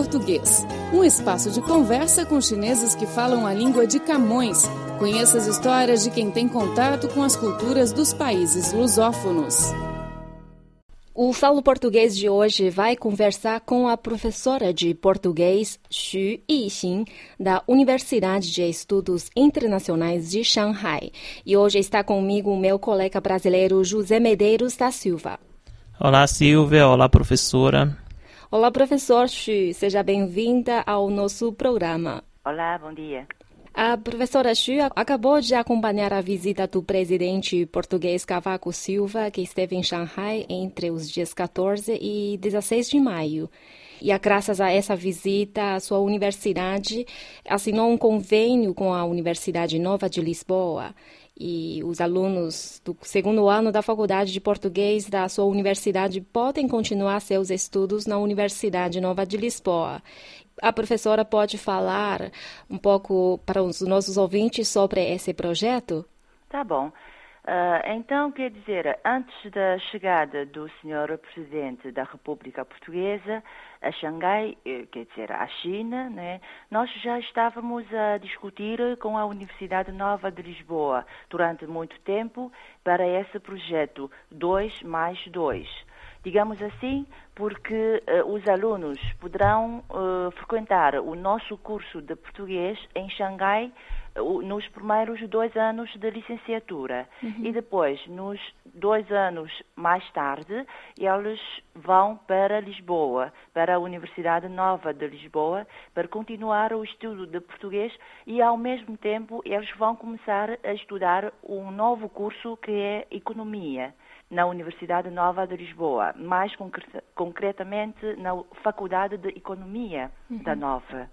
Português, um espaço de conversa com chineses que falam a língua de Camões. Conheça as histórias de quem tem contato com as culturas dos países lusófonos. O Falo Português de hoje vai conversar com a professora de português Xu Yixin, da Universidade de Estudos Internacionais de Shanghai. E hoje está comigo o meu colega brasileiro José Medeiros da Silva. Olá, Silvia. Olá, professora. Olá, professor Xu. Seja bem-vinda ao nosso programa. Olá, bom dia. A professora Xu acabou de acompanhar a visita do presidente português Cavaco Silva, que esteve em Shanghai entre os dias 14 e 16 de maio. E graças a essa visita, a sua universidade assinou um convênio com a Universidade Nova de Lisboa. E os alunos do segundo ano da Faculdade de Português da sua universidade podem continuar seus estudos na Universidade Nova de Lisboa a professora pode falar um pouco para os nossos ouvintes sobre esse projeto? Tá bom. Uh, então, quer dizer, antes da chegada do Sr. Presidente da República Portuguesa a Xangai, eh, quer dizer, à China, né, nós já estávamos a discutir com a Universidade Nova de Lisboa durante muito tempo para esse projeto 2 mais 2 digamos assim, porque uh, os alunos poderão uh, frequentar o nosso curso de português em Xangai nos primeiros dois anos de licenciatura uhum. e depois, nos dois anos mais tarde, eles vão para Lisboa, para a Universidade Nova de Lisboa, para continuar o estudo de português e, ao mesmo tempo, eles vão começar a estudar um novo curso que é Economia na Universidade Nova de Lisboa, mais concretamente na Faculdade de Economia uhum. da Nova.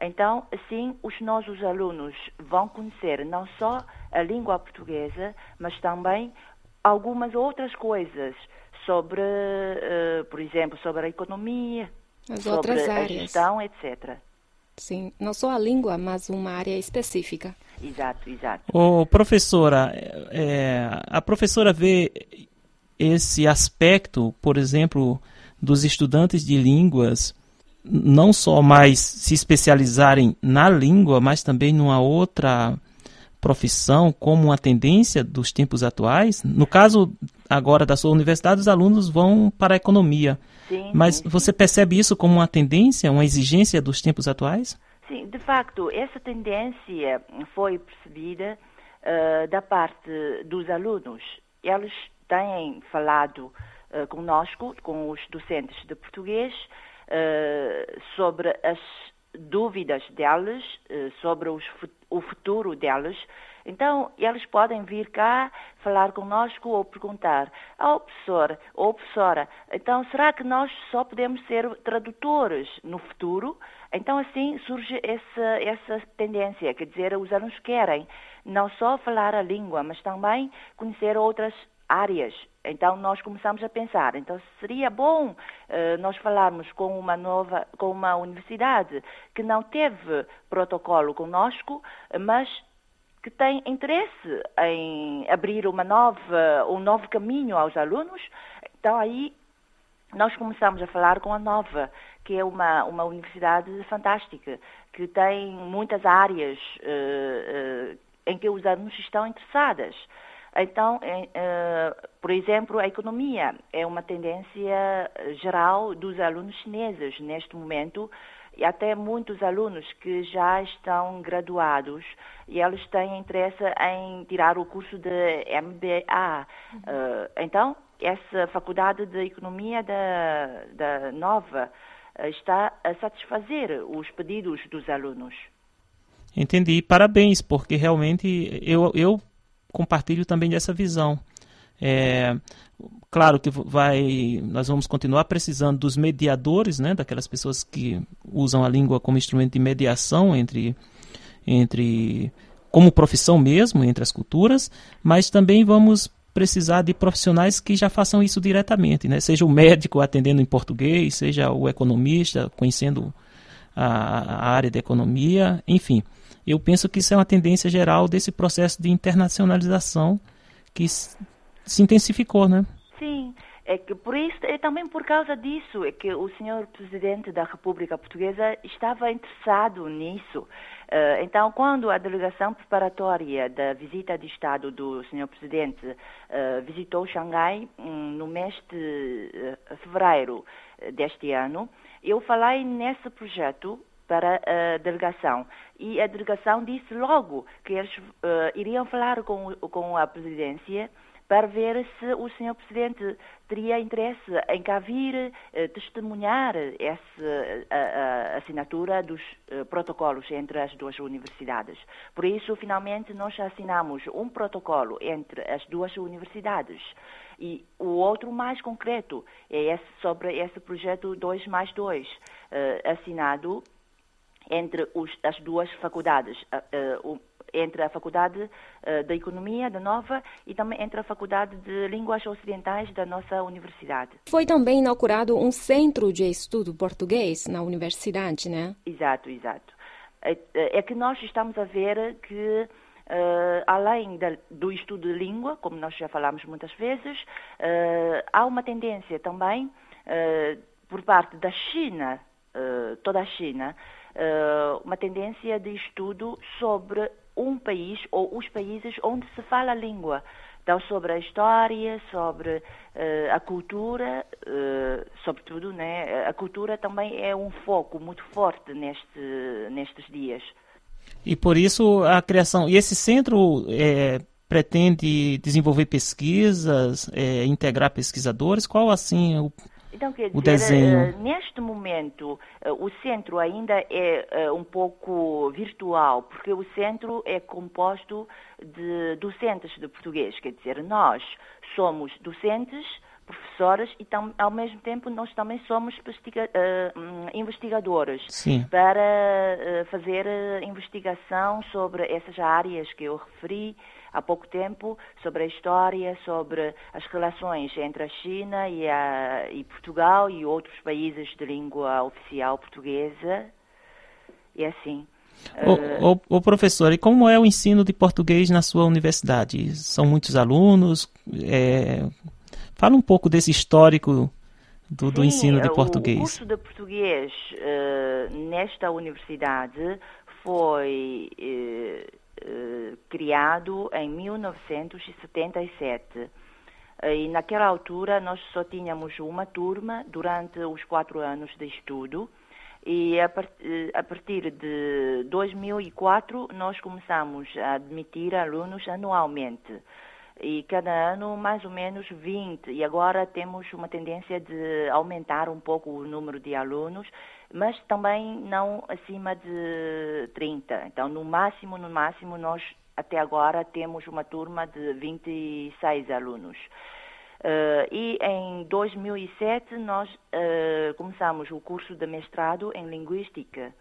Então, assim, os nossos alunos vão conhecer não só a língua portuguesa, mas também algumas outras coisas sobre, uh, por exemplo, sobre a economia, As sobre outras a áreas. gestão, etc. Sim, não só a língua, mas uma área específica. Exato, exato. Ô, professora, é, a professora vê esse aspecto, por exemplo, dos estudantes de línguas não só mais se especializarem na língua, mas também numa outra profissão como uma tendência dos tempos atuais? No caso agora da sua universidade, os alunos vão para a economia. Sim, mas sim, você percebe isso como uma tendência, uma exigência dos tempos atuais? Sim, de facto, essa tendência foi percebida uh, da parte dos alunos. Eles têm falado uh, conosco, com os docentes de português, sobre as dúvidas deles, uh, sobre os, o futuro deles. Então, eles podem vir cá falar conosco ou perguntar ao oh, professor ou professora, então será que nós só podemos ser tradutores no futuro? Então, assim surge essa, essa tendência, quer dizer, os alunos querem não só falar a língua, mas também conhecer outras áreas. Então nós começamos a pensar, então seria bom uh, nós falarmos com uma nova, com uma universidade que não teve protocolo conosco, mas que tem interesse em abrir uma nova, um novo caminho aos alunos. Então aí nós começamos a falar com a Nova, que é uma, uma universidade fantástica, que tem muitas áreas uh, uh, em que os alunos estão interessados. Então, uh, por exemplo, a economia é uma tendência geral dos alunos chineses neste momento e até muitos alunos que já estão graduados e eles têm interesse em tirar o curso de MBA. Uhum. Uh, então, essa faculdade de economia da, da Nova uh, está a satisfazer os pedidos dos alunos. Entendi. Parabéns, porque realmente eu, eu compartilho também dessa visão. É, claro que vai, nós vamos continuar precisando dos mediadores, né, daquelas pessoas que usam a língua como instrumento de mediação entre, entre como profissão mesmo entre as culturas, mas também vamos precisar de profissionais que já façam isso diretamente, né? Seja o médico atendendo em português, seja o economista conhecendo a, a área da economia, enfim eu penso que isso é uma tendência geral desse processo de internacionalização que se intensificou, né? Sim, É que por isso, é também por causa disso, é que o senhor presidente da República Portuguesa estava interessado nisso. Uh, então, quando a delegação preparatória da visita de Estado do senhor presidente uh, visitou Xangai um, no mês de uh, fevereiro deste ano, eu falei nesse projeto para a delegação. E a delegação disse logo que eles iriam falar com, com a presidência para ver se o Sr. Presidente teria interesse em cá vir eh, testemunhar essa assinatura dos eh, protocolos entre as duas universidades. Por isso, finalmente, nós assinamos um protocolo entre as duas universidades. E o outro mais concreto é esse, sobre esse projeto 2 mais 2, eh, assinado entre os, as duas faculdades. Entre a Faculdade uh, da Economia da Nova e também entre a Faculdade de Línguas Ocidentais da nossa universidade. Foi também inaugurado um centro de estudo português na universidade, né? Exato, exato. É, é que nós estamos a ver que Uh, além da, do estudo de língua, como nós já falamos muitas vezes, uh, há uma tendência também uh, por parte da China, toda a China, uma tendência de estudo sobre um país ou os países onde se fala a língua. Então, sobre a história, sobre uh, a cultura, uh, sobretudo, né, a cultura também é um foco muito forte neste, nestes dias. E por isso a criação. E esse centro é, pretende desenvolver pesquisas, é, integrar pesquisadores? Qual assim o então, quer dizer, desenho. Eh, neste momento, eh, o centro ainda é eh, um pouco virtual, porque o centro é composto de docentes de português, quer dizer, nós somos docentes, professoras e tam, ao mesmo tempo nós também somos uh, investigadores Sim. para uh, fazer investigação sobre essas áreas que eu referi há pouco tempo sobre a história, sobre as relações entre a China e, a, e Portugal e outros países de língua oficial portuguesa. E assim. O, o, o, professor, e como é o ensino de português na sua universidade? São muitos alunos? É... Fala um pouco desse histórico do, do ensino de português. O curso de português uh, nesta universidade foi uh, eh, criado em 1977. Eh, e naquela altura nós só tínhamos uma turma durante os quatro anos de estudo e a, part a partir de 2004 nós começamos a admitir alunos anualmente e cada ano mais ou menos 20 e agora temos uma tendência de aumentar um pouco o número de alunos mas também não acima de 30. Então, no máximo, no máximo, nós até agora temos uma turma de 26 alunos. Uh, e em 2007 nós uh, começamos o curso de mestrado em Linguística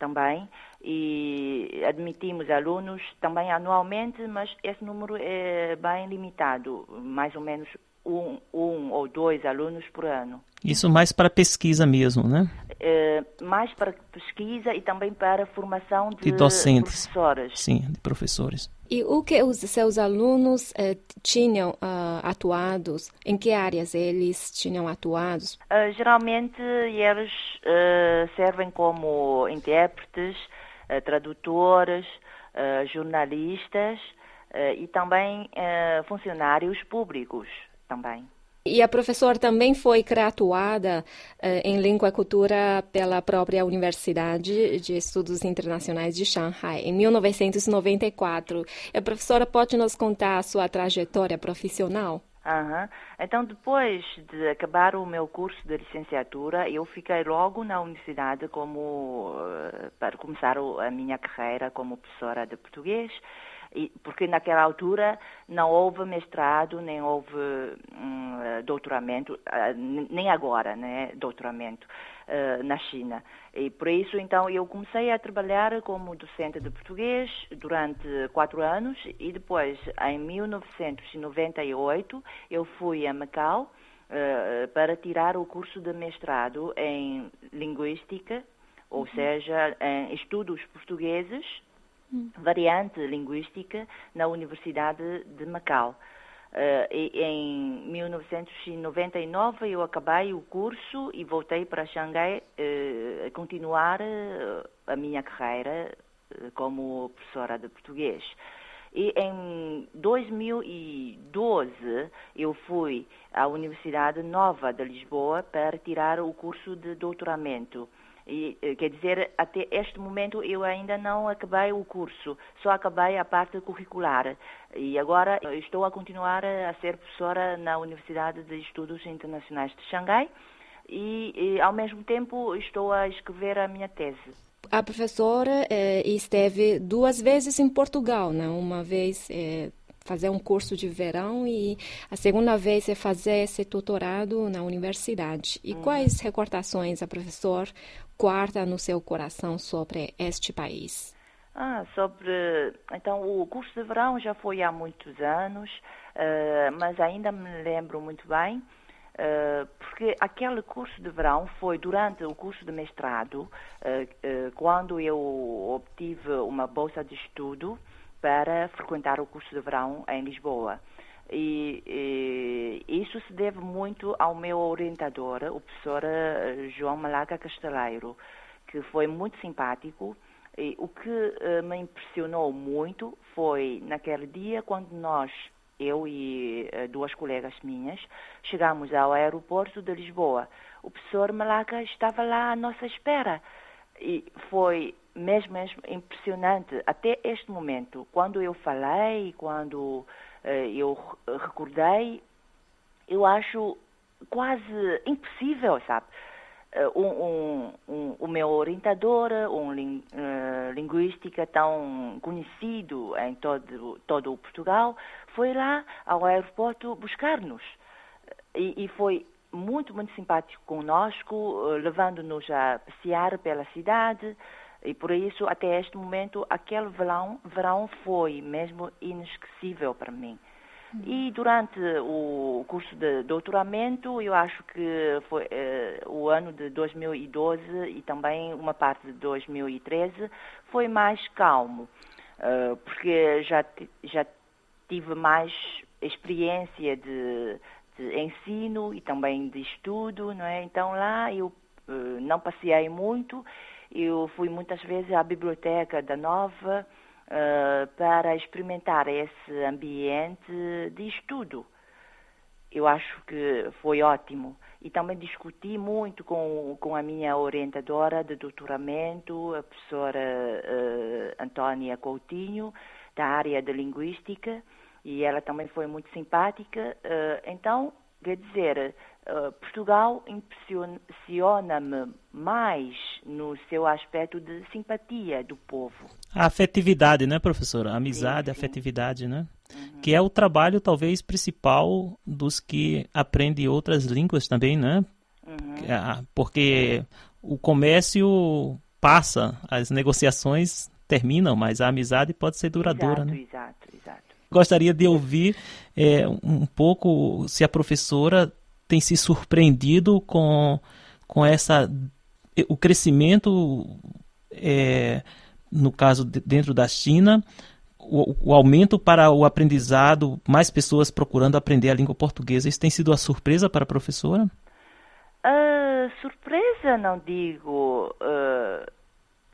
também e admitimos alunos também anualmente, mas esse número é bem limitado, mais ou menos um, um ou dois alunos por ano. Isso mais para pesquisa mesmo, né? É, mais para pesquisa e também para formação de, de docentes. professores. Sim, de professores. E o que os seus alunos eh, tinham uh, atuados? Em que áreas eles tinham atuados? Uh, geralmente eles uh, servem como intérpretes, tradutores, jornalistas e também funcionários públicos também. E a professora também foi graduada uh, em Língua e Cultura pela própria Universidade de Estudos Internacionais de Shanghai, em 1994. A professora pode nos contar a sua trajetória profissional? Uhum. Então, depois de acabar o meu curso de licenciatura, eu fiquei logo na universidade como uh, para começar a minha carreira como professora de português porque naquela altura não houve mestrado, nem houve um, doutoramento, ah, nem agora, né, doutoramento uh, na China. E por isso, então, eu comecei a trabalhar como docente de português durante quatro anos e depois, em 1998, eu fui a Macau uh, para tirar o curso de mestrado em Linguística, ou uhum. seja, em Estudos Portugueses variante linguística na Universidade de Macau. Uh, em 1999 eu acabei o curso e voltei para Xangai uh, a continuar uh, a minha carreira como professora de português. E em 2012 eu fui à Universidade Nova de Lisboa para tirar o curso de doutoramento. E, eh, quer dizer, até este momento eu ainda não acabei o curso, só acabei a parte curricular. E agora estou a continuar a ser professora na Universidade de Estudos Internacionais de Xangai e, e ao mesmo tempo estou a escrever a minha tese. A professora eh, esteve duas vezes em Portugal, né? Uma vez eh, fazer um curso de verão e a segunda vez é fazer esse doutorado na universidade. E uhum. quais recordações a professor guarda no seu coração sobre este país? Ah, sobre. Então, o curso de verão já foi há muitos anos, uh, mas ainda me lembro muito bem, uh, porque aquele curso de verão foi durante o curso de mestrado, uh, quando eu obtive uma bolsa de estudo para frequentar o curso de verão em Lisboa. E, e, isso se deve muito ao meu orientador, o professor eh, João Malaga Casteleiro, que foi muito simpático. E o que uh, me impressionou muito foi naquele dia quando nós, eu e uh, duas colegas minhas, chegamos ao aeroporto de Lisboa. O professor Malaga estava lá à nossa espera. E foi mesmo, mesmo impressionante até este momento. Quando eu falei, quando eh, eu recordei, eu acho quase impossível, sabe? Eh, um, um, um, o meu orientador, um ling, uh, linguística tão conhecido em todo, todo o Portugal, foi lá ao aeroporto buscar-nos. E, e, foi muito, muito simpático conosco, levando-nos a passear pela cidade, e por isso, até este momento, aquele verão, verão foi mesmo inesquecível para mim. E durante o curso de doutoramento, eu acho que foi eh, o ano de 2012 e também uma parte de 2013 foi mais calmo, uh, porque já, já tive mais experiência de, de, ensino e também de estudo, não é? Então lá eu uh, não passei muito eu fui muitas vezes à biblioteca da Nova uh, para experimentar esse ambiente de estudo. Eu acho que foi ótimo. E também discuti muito com, com a minha orientadora de doutoramento, a professora uh, Antônia Coutinho, da área de linguística, e ela também foi muito simpática. Uh, então, quer dizer, Portugal impressiona-me mais no seu aspecto de simpatia do povo. A afetividade, né, professora? Amizade, sim, sim. afetividade, né? Uhum. Que é o trabalho, talvez, principal dos que aprendem outras línguas também, né? Uhum. É, porque o comércio passa, as negociações terminam, mas a amizade pode ser duradoura, exato, né? Exato, exato. Gostaria de ouvir é, um pouco se a professora tem se surpreendido com, com essa o crescimento é, no caso de, dentro da China o, o, aumento para o aprendizado mais pessoas procurando aprender a língua portuguesa isso tem sido a surpresa para a professora? Uh, surpresa não digo uh,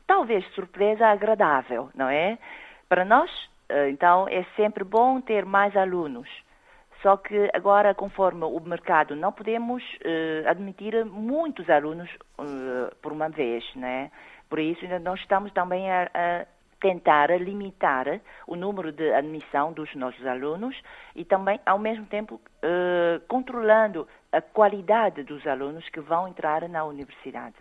talvez surpresa agradável não é? Para nós uh, então é sempre bom ter mais alunos só que agora, conforme o mercado, não podemos uh, admitir muitos alunos uh, por uma vez, né? Por isso, nós estamos também a, a tentar limitar o número de admissão dos nossos alunos e também, ao mesmo tempo, uh, controlando a qualidade dos alunos que vão entrar na universidade.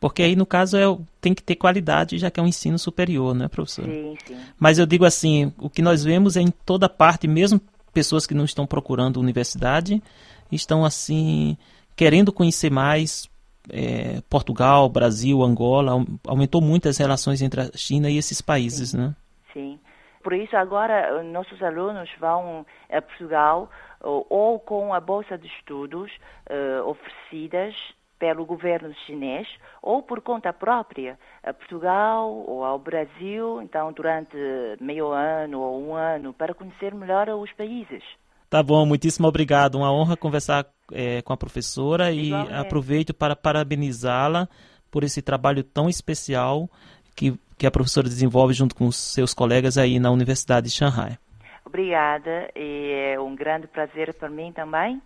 Porque aí, no caso, é, tem que ter qualidade, já que é um ensino superior, né, professor? Sim, sim. Mas eu digo assim, o que nós vemos é em toda parte, mesmo pessoas que não estão procurando universidade estão assim querendo conhecer mais é, Portugal, Brasil, Angola, aumentou muito as relações entre a China e esses países, Sim. né? Sim. Por isso agora nossos alunos vão a Portugal ou, ou com a bolsa de estudos uh, oferecidas pelo governo chinês ou por conta própria a Portugal ou ao Brasil, então durante meio ano ou um ano, para conhecer melhor os países. Tá bom, muitíssimo obrigado. Uma honra conversar é, com a professora e aproveito para parabenizá-la por esse trabalho tão especial que, que a professora desenvolve junto com os seus colegas aí na Universidade de Shanghai. Obrigada e é um grande prazer para mim também.